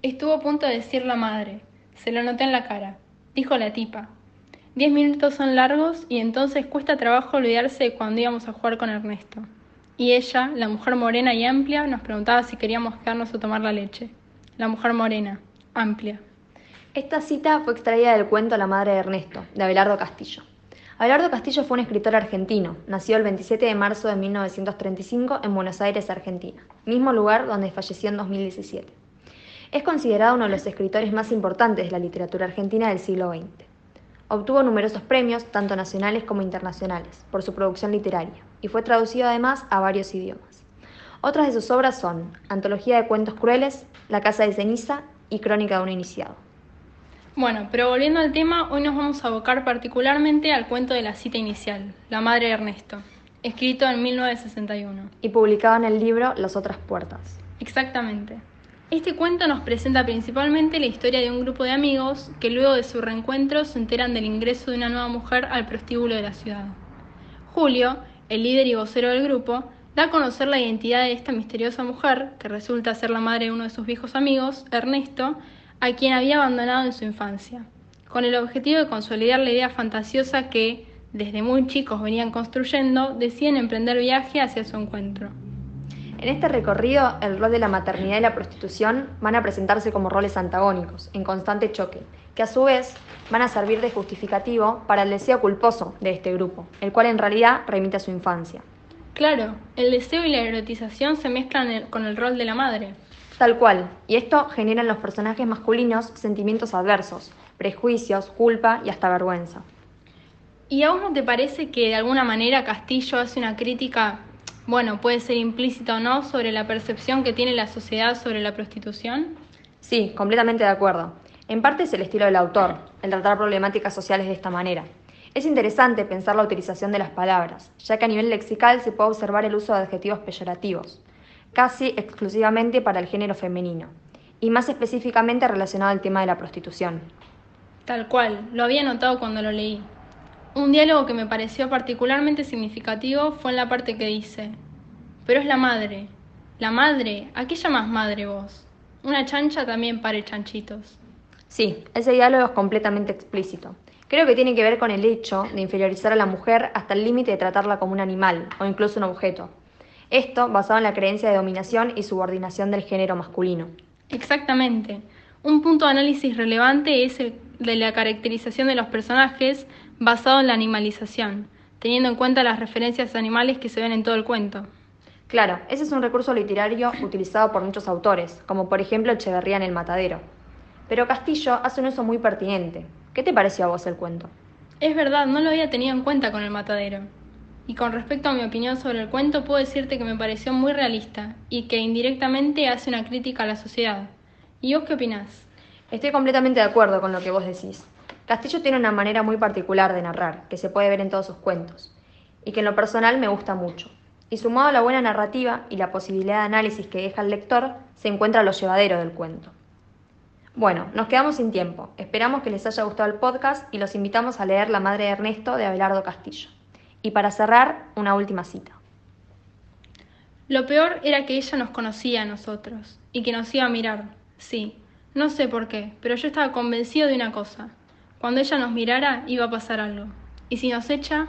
Estuvo a punto de decir la madre. Se lo noté en la cara. Dijo la tipa. Diez minutos son largos y entonces cuesta trabajo olvidarse de cuando íbamos a jugar con Ernesto. Y ella, la mujer morena y amplia, nos preguntaba si queríamos quedarnos a tomar la leche. La mujer morena, amplia. Esta cita fue extraída del cuento La madre de Ernesto, de Abelardo Castillo. Abelardo Castillo fue un escritor argentino, nació el 27 de marzo de 1935 en Buenos Aires, Argentina, mismo lugar donde falleció en 2017. Es considerado uno de los escritores más importantes de la literatura argentina del siglo XX. Obtuvo numerosos premios, tanto nacionales como internacionales, por su producción literaria, y fue traducido además a varios idiomas. Otras de sus obras son Antología de Cuentos Crueles, La Casa de Ceniza y Crónica de un Iniciado. Bueno, pero volviendo al tema, hoy nos vamos a abocar particularmente al cuento de la cita inicial, La Madre de Ernesto, escrito en 1961. Y publicado en el libro Las otras puertas. Exactamente. Este cuento nos presenta principalmente la historia de un grupo de amigos que luego de su reencuentro se enteran del ingreso de una nueva mujer al prostíbulo de la ciudad. Julio, el líder y vocero del grupo, da a conocer la identidad de esta misteriosa mujer, que resulta ser la madre de uno de sus viejos amigos, Ernesto, a quien había abandonado en su infancia, con el objetivo de consolidar la idea fantasiosa que, desde muy chicos venían construyendo, deciden emprender viaje hacia su encuentro. En este recorrido, el rol de la maternidad y la prostitución van a presentarse como roles antagónicos, en constante choque, que a su vez van a servir de justificativo para el deseo culposo de este grupo, el cual en realidad remite a su infancia. Claro, el deseo y la erotización se mezclan con el rol de la madre. Tal cual, y esto genera en los personajes masculinos sentimientos adversos, prejuicios, culpa y hasta vergüenza. ¿Y a vos no te parece que de alguna manera Castillo hace una crítica, bueno, puede ser implícita o no, sobre la percepción que tiene la sociedad sobre la prostitución? Sí, completamente de acuerdo. En parte es el estilo del autor, el tratar problemáticas sociales de esta manera. Es interesante pensar la utilización de las palabras, ya que a nivel lexical se puede observar el uso de adjetivos peyorativos, casi exclusivamente para el género femenino, y más específicamente relacionado al tema de la prostitución. Tal cual, lo había notado cuando lo leí. Un diálogo que me pareció particularmente significativo fue en la parte que dice, pero es la madre. La madre, ¿a qué llamas madre vos? Una chancha también pare chanchitos. Sí, ese diálogo es completamente explícito. Creo que tiene que ver con el hecho de inferiorizar a la mujer hasta el límite de tratarla como un animal o incluso un objeto, esto basado en la creencia de dominación y subordinación del género masculino. Exactamente. Un punto de análisis relevante es el de la caracterización de los personajes basado en la animalización, teniendo en cuenta las referencias animales que se ven en todo el cuento. Claro, ese es un recurso literario utilizado por muchos autores, como por ejemplo Echeverría en El Matadero. Pero Castillo hace un uso muy pertinente. ¿Qué te pareció a vos el cuento? Es verdad, no lo había tenido en cuenta con El Matadero. Y con respecto a mi opinión sobre el cuento, puedo decirte que me pareció muy realista y que indirectamente hace una crítica a la sociedad. ¿Y vos qué opinás? Estoy completamente de acuerdo con lo que vos decís. Castillo tiene una manera muy particular de narrar, que se puede ver en todos sus cuentos, y que en lo personal me gusta mucho. Y sumado a la buena narrativa y la posibilidad de análisis que deja el lector, se encuentra lo llevadero del cuento. Bueno, nos quedamos sin tiempo. Esperamos que les haya gustado el podcast y los invitamos a leer La Madre de Ernesto de Abelardo Castillo. Y para cerrar, una última cita. Lo peor era que ella nos conocía a nosotros y que nos iba a mirar, sí. No sé por qué, pero yo estaba convencido de una cosa. Cuando ella nos mirara iba a pasar algo. Y si nos echa,